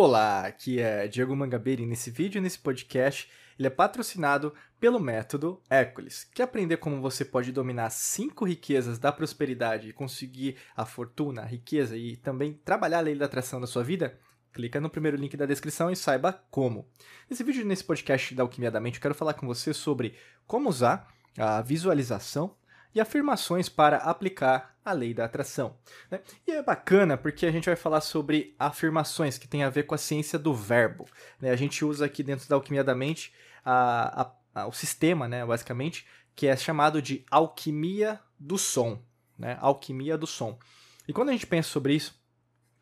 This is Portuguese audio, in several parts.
Olá, aqui é Diego Mangabeira e nesse vídeo, nesse podcast, ele é patrocinado pelo método Hércules. Quer aprender como você pode dominar cinco riquezas da prosperidade e conseguir a fortuna, a riqueza e também trabalhar a lei da atração da sua vida? Clica no primeiro link da descrição e saiba como. Nesse vídeo, nesse podcast da Alquimia da Mente, eu quero falar com você sobre como usar a visualização e afirmações para aplicar a lei da atração. Né? E é bacana porque a gente vai falar sobre afirmações que tem a ver com a ciência do verbo. Né? A gente usa aqui dentro da alquimia da mente a, a, a, o sistema, né, basicamente, que é chamado de alquimia do som. Né? Alquimia do som. E quando a gente pensa sobre isso,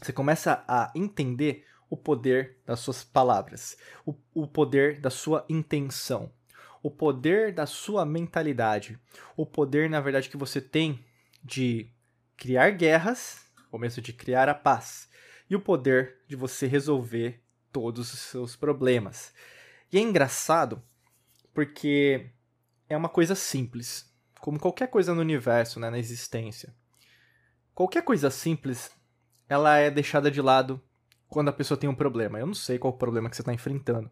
você começa a entender o poder das suas palavras, o, o poder da sua intenção o poder da sua mentalidade, o poder, na verdade, que você tem de criar guerras, ou mesmo de criar a paz, e o poder de você resolver todos os seus problemas. E é engraçado porque é uma coisa simples, como qualquer coisa no universo, né, na existência. Qualquer coisa simples, ela é deixada de lado quando a pessoa tem um problema. Eu não sei qual o problema que você está enfrentando.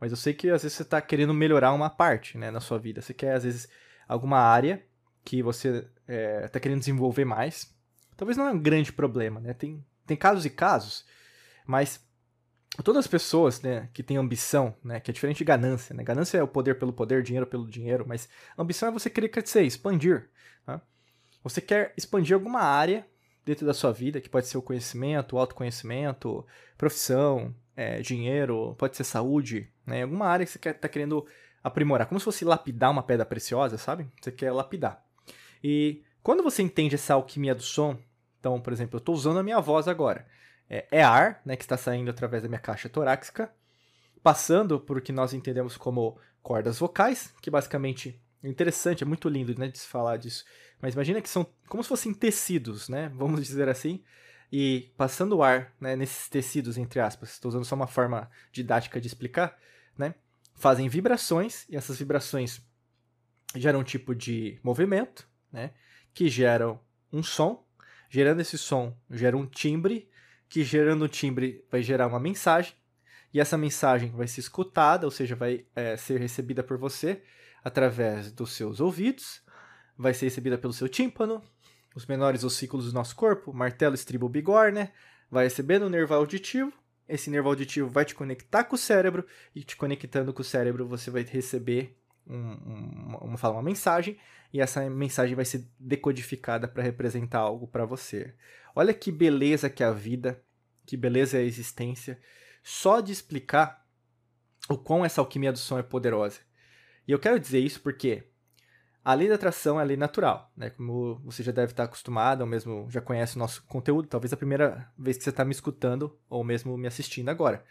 Mas eu sei que às vezes você está querendo melhorar uma parte né, na sua vida. Você quer, às vezes, alguma área que você está é, tá querendo desenvolver mais. Talvez não é um grande problema, né? Tem, tem casos e casos, mas todas as pessoas né, que têm ambição, né, que é diferente de ganância, né? Ganância é o poder pelo poder, dinheiro pelo dinheiro, mas ambição é você querer crescer, expandir. Tá? Você quer expandir alguma área dentro da sua vida, que pode ser o conhecimento, o autoconhecimento, profissão, é, dinheiro, pode ser saúde, né? Alguma área que você quer, tá querendo aprimorar, como se fosse lapidar uma pedra preciosa, sabe? Você quer lapidar. E quando você entende essa alquimia do som, então, por exemplo, eu estou usando a minha voz agora. É, é ar, né, que está saindo através da minha caixa torácica, passando por o que nós entendemos como cordas vocais, que basicamente é interessante, é muito lindo, né, de se falar disso. Mas imagina que são como se fossem tecidos, né, vamos dizer assim, e passando o ar né, nesses tecidos, entre aspas, estou usando só uma forma didática de explicar, né, fazem vibrações, e essas vibrações geram um tipo de movimento, né, que geram um som, gerando esse som gera um timbre, que gerando um timbre vai gerar uma mensagem, e essa mensagem vai ser escutada, ou seja, vai é, ser recebida por você através dos seus ouvidos, vai ser recebida pelo seu tímpano, os menores ossículos do nosso corpo, martelo, estribo, bigorna, vai recebendo o nervo auditivo, esse nervo auditivo vai te conectar com o cérebro, e te conectando com o cérebro você vai receber um, um, uma, uma mensagem, e essa mensagem vai ser decodificada para representar algo para você. Olha que beleza que é a vida, que beleza é a existência, só de explicar o quão essa alquimia do som é poderosa. E eu quero dizer isso porque a lei da atração é a lei natural, né? Como você já deve estar acostumado, ou mesmo já conhece o nosso conteúdo, talvez a primeira vez que você está me escutando, ou mesmo me assistindo agora.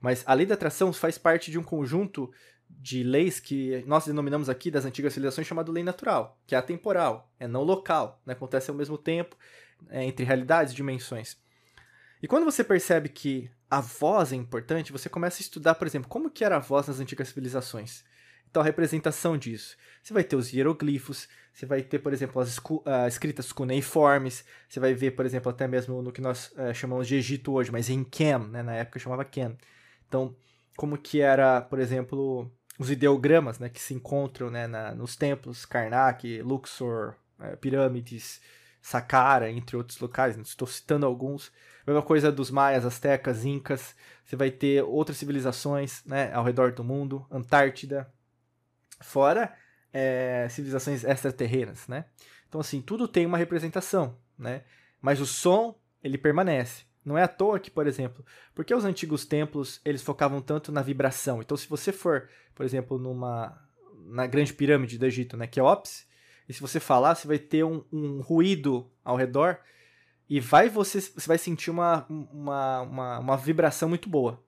Mas a lei da atração faz parte de um conjunto de leis que nós denominamos aqui das antigas civilizações chamado lei natural, que é atemporal, é não local, né? acontece ao mesmo tempo é, entre realidades e dimensões. E quando você percebe que a voz é importante, você começa a estudar, por exemplo, como que era a voz nas antigas civilizações. A representação disso. Você vai ter os hieroglifos, você vai ter, por exemplo, as uh, escritas cuneiformes, você vai ver, por exemplo, até mesmo no que nós uh, chamamos de Egito hoje, mas em Kem, né? na época chamava Kem. Então, como que era, por exemplo, os ideogramas né, que se encontram né, na, nos templos Karnak, Luxor, uh, pirâmides, Saqqara, entre outros locais, né? estou citando alguns. Mesma coisa dos maias, astecas, incas. Você vai ter outras civilizações né, ao redor do mundo, Antártida, Fora é, civilizações extraterrenas, né? Então, assim, tudo tem uma representação, né? Mas o som, ele permanece. Não é à toa que, por exemplo, porque os antigos templos, eles focavam tanto na vibração. Então, se você for, por exemplo, numa na grande pirâmide do Egito, né, que é e se você falar, você vai ter um, um ruído ao redor e vai você, você vai sentir uma, uma, uma, uma vibração muito boa.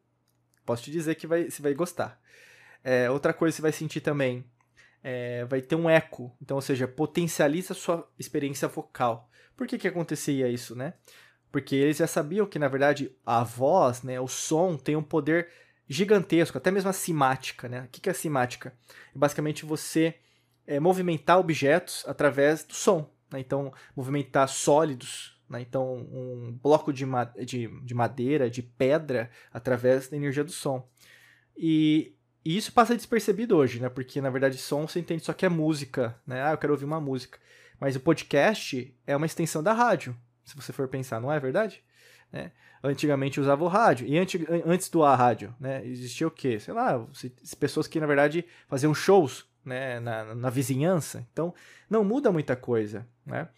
Posso te dizer que vai, você vai gostar. É, outra coisa que você vai sentir também, é, vai ter um eco, então, ou seja, potencializa a sua experiência vocal. Por que que acontecia isso, né? Porque eles já sabiam que, na verdade, a voz, né, o som tem um poder gigantesco, até mesmo a simática, né? O que, que é a simática? É basicamente você é, movimentar objetos através do som, né? Então, movimentar sólidos né? então um bloco de, ma de, de madeira, de pedra, através da energia do som. E, e isso passa despercebido hoje, né? Porque na verdade som você entende só que é música, né? Ah, eu quero ouvir uma música. Mas o podcast é uma extensão da rádio, se você for pensar, não é verdade? Né? Antigamente usava o rádio. E antes, antes do a rádio, né? Existia o quê? Sei lá, pessoas que na verdade faziam shows né? na, na vizinhança. Então, não muda muita coisa, né?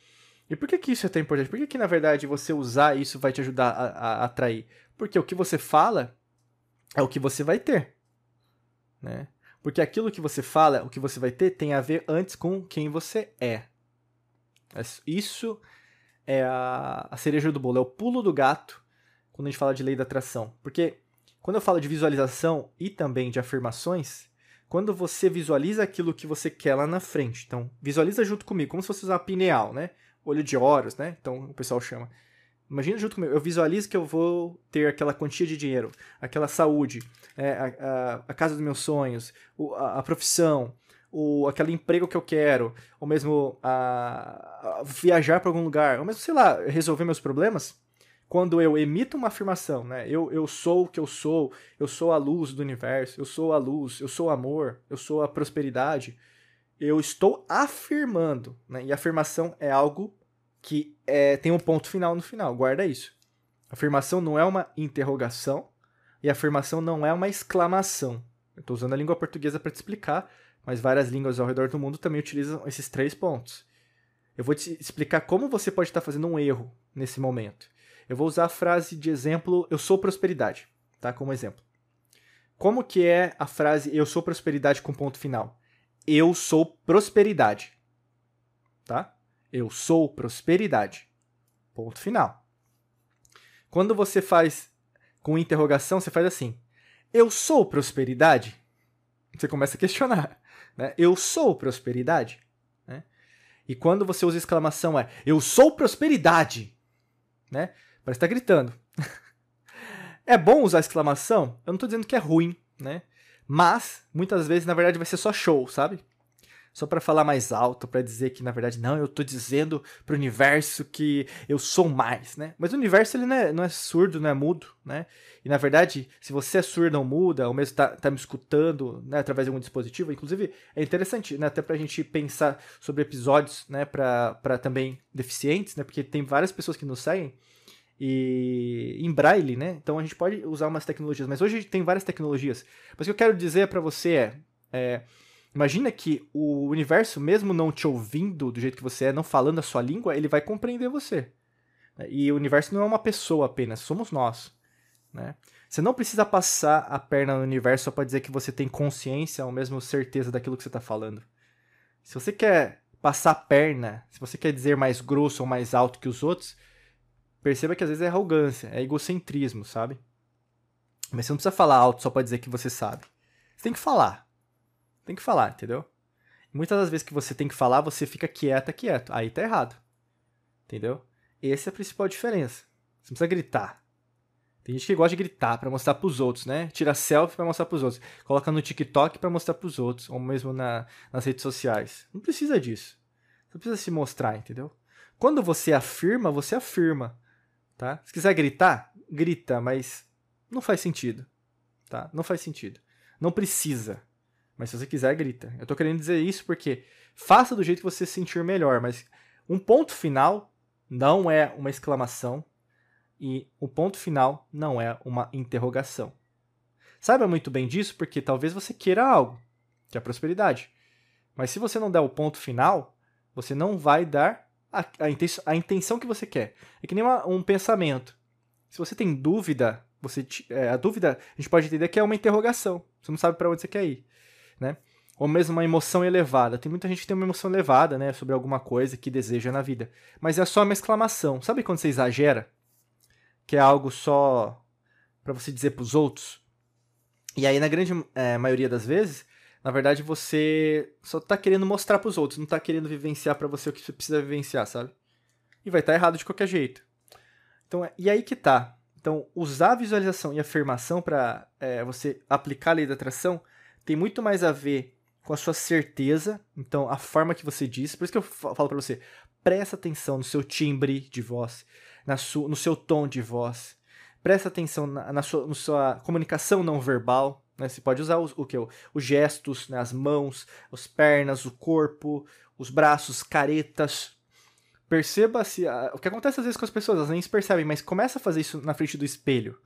E por que, que isso é tão importante? Por que, que, na verdade, você usar isso vai te ajudar a, a, atrair? Porque o que você fala é o que você vai ter. Né? Porque aquilo que você fala, o que você vai ter, tem a ver antes com quem você é. Isso é a, cereja do bolo, é o pulo do gato quando a gente fala de lei da atração. Porque quando eu falo de visualização e também de afirmações, quando você visualiza aquilo que você quer lá na frente, então visualiza junto comigo, como se fosse usar pineal, né? olho de Horus, né? Então o pessoal chama. Imagina junto comigo, eu visualizo que eu vou ter aquela quantia de dinheiro, aquela saúde, é, a, a, a, casa dos meus sonhos, o, a, a, profissão, o, aquele emprego que eu quero, ou mesmo a, viajar para algum lugar, ou mesmo, sei lá, resolver meus problemas. Quando eu emito uma afirmação, né? Eu, eu sou o que eu sou, eu sou a luz do universo, eu sou a luz, eu sou o amor, eu sou a prosperidade eu estou afirmando, né? E afirmação é algo que é, tem um ponto final no final, guarda isso. Afirmação não é uma interrogação e afirmação não é uma exclamação. Eu estou usando a língua portuguesa para te explicar, mas várias línguas ao redor do mundo também utilizam esses três pontos. Eu vou te explicar como você pode estar fazendo um erro nesse momento. Eu vou usar a frase de exemplo eu sou prosperidade, tá? Como exemplo. Como que é a frase eu sou prosperidade com ponto final? eu sou prosperidade. Tá? Eu sou prosperidade. Ponto final. Quando você faz com interrogação, você faz assim: Eu sou prosperidade? Você começa a questionar. Né? Eu sou prosperidade? Né? E quando você usa exclamação é Eu sou prosperidade? Né? Parece estar tá gritando. é bom usar exclamação? Eu não estou dizendo que é ruim, né? Mas, muitas vezes, na verdade, vai ser só show, sabe? Só para falar mais alto, para dizer que, na verdade, não, eu tô dizendo pro universo que eu sou mais, né? Mas o universo, ele não é, não é surdo, não é mudo, né? E, na verdade, se você é surdo ou muda, ou mesmo tá, tá me escutando, né, através de algum dispositivo, inclusive, é interessante, né, até pra gente pensar sobre episódios, né, pra também deficientes, né? Porque tem várias pessoas que nos seguem, e em braille, né? Então a gente pode usar umas tecnologias, mas hoje tem várias tecnologias. Mas o que eu quero dizer para você é, é, imagina que o universo, mesmo não te ouvindo do jeito que você é, não falando a sua língua, ele vai compreender você. E o universo não é uma pessoa apenas, somos nós, né? Você não precisa passar a perna no universo só para dizer que você tem consciência ou mesmo certeza daquilo que você está falando. Se você quer passar a perna, se você quer dizer mais grosso ou mais alto que os outros, perceba que às vezes é arrogância, é egocentrismo, sabe? Mas você não precisa falar alto só para dizer que você sabe. Você tem que falar. Tem que falar, entendeu? muitas das vezes que você tem que falar, você fica quieta, quieto. Aí tá errado. Entendeu? Essa é a principal diferença. Você não precisa gritar. Tem gente que gosta de gritar para mostrar pros outros, né? Tira selfie para mostrar pros outros. Coloca no TikTok para mostrar pros outros. Ou mesmo na, nas redes sociais. Não precisa disso. Você precisa se mostrar, entendeu? Quando você afirma, você afirma tá? Se quiser gritar, grita, mas não faz sentido, tá? Não faz sentido. Não precisa. Mas se você quiser, grita. Eu tô querendo dizer isso porque faça do jeito que você se sentir melhor, mas um ponto final não é uma exclamação e o ponto final não é uma interrogação. Saiba muito bem disso porque talvez você queira algo, que é a prosperidade. Mas se você não der o ponto final, você não vai dar a, a, intenção, a intenção que você quer. É que nem uma, um pensamento. Se você tem dúvida, você é, a dúvida a gente pode entender que é uma interrogação. Você não sabe para onde você quer ir, né? Ou mesmo uma emoção elevada. Tem muita gente que tem uma emoção elevada, né, sobre alguma coisa que deseja na vida, mas é só uma exclamação. Sabe quando você exagera? Que é algo só para você dizer para os outros? E aí na grande é, maioria das vezes na verdade, você só tá querendo mostrar para os outros, não tá querendo vivenciar para você o que você precisa vivenciar, sabe? E vai estar tá errado de qualquer jeito. Então, e aí que tá. Então, usar visualização e afirmação para é, você aplicar a lei da atração tem muito mais a ver com a sua certeza, então a forma que você diz. Por isso que eu falo para você, presta atenção no seu timbre de voz, na su, no seu tom de voz. Presta atenção na, na, sua, na sua, comunicação não verbal. Né? Você pode usar os, o que? Os gestos, né? as mãos, as pernas, o corpo, os braços, caretas. Perceba se. o que acontece às vezes com as pessoas, elas nem se percebem, mas começa a fazer isso na frente do espelho.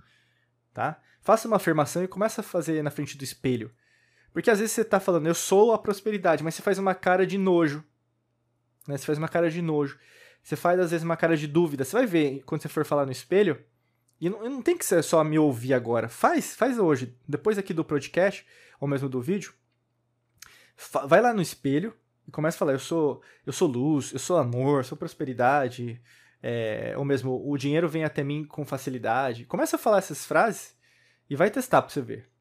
Tá? Faça uma afirmação e começa a fazer na frente do espelho. Porque às vezes você está falando, eu sou a prosperidade, mas você faz uma cara de nojo. Né? Você faz uma cara de nojo. Você faz, às vezes, uma cara de dúvida. Você vai ver quando você for falar no espelho. E não, não tem que ser só me ouvir agora. Faz, faz hoje. Depois aqui do podcast, ou mesmo do vídeo. Vai lá no espelho e começa a falar: eu sou, eu sou luz, eu sou amor, eu sou prosperidade. É, ou mesmo, o dinheiro vem até mim com facilidade. Começa a falar essas frases e vai testar pra você ver.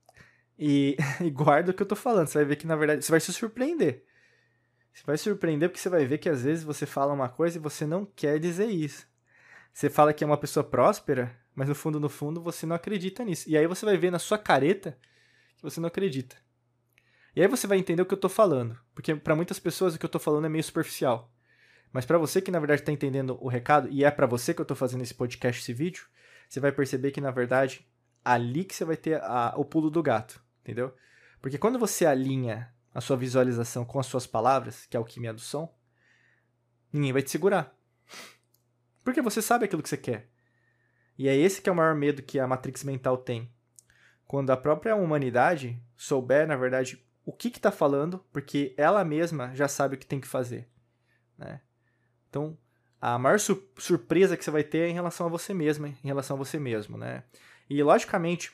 E, e guarda o que eu tô falando. Você vai ver que, na verdade, você vai se surpreender. Você vai surpreender porque você vai ver que às vezes você fala uma coisa e você não quer dizer isso. Você fala que é uma pessoa próspera, mas no fundo, no fundo, você não acredita nisso. E aí você vai ver na sua careta que você não acredita. E aí você vai entender o que eu tô falando. Porque para muitas pessoas o que eu tô falando é meio superficial. Mas para você que na verdade tá entendendo o recado, e é para você que eu tô fazendo esse podcast, esse vídeo, você vai perceber que na verdade ali que você vai ter a, o pulo do gato, entendeu? Porque quando você alinha a sua visualização com as suas palavras, que é a alquimia do som, ninguém vai te segurar. Porque você sabe aquilo que você quer. E é esse que é o maior medo que a matrix mental tem. Quando a própria humanidade souber, na verdade, o que está falando, porque ela mesma já sabe o que tem que fazer. Né? Então, a maior su surpresa que você vai ter é em relação a você mesma, em relação a você mesmo. Né? E, logicamente,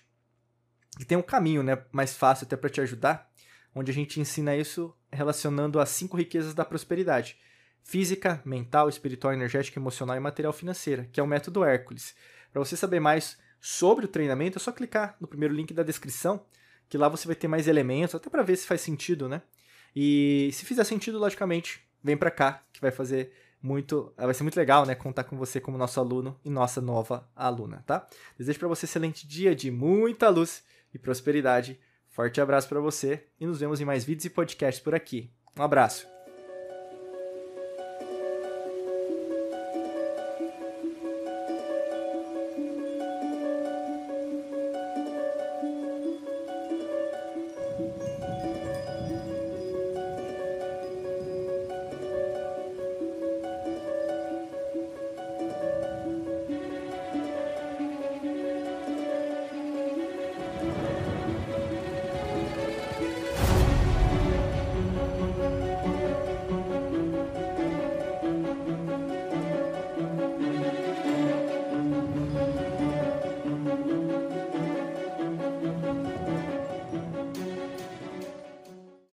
tem um caminho né, mais fácil até para te ajudar, onde a gente ensina isso relacionando as cinco riquezas da prosperidade: física, mental, espiritual, energética, emocional e material financeira, que é o método Hércules. Para você saber mais sobre o treinamento, é só clicar no primeiro link da descrição, que lá você vai ter mais elementos, até para ver se faz sentido, né? E se fizer sentido, logicamente, vem para cá, que vai fazer muito, vai ser muito legal, né, contar com você como nosso aluno e nossa nova aluna, tá? Desejo para você um excelente dia de muita luz e prosperidade Forte abraço para você e nos vemos em mais vídeos e podcasts por aqui. Um abraço.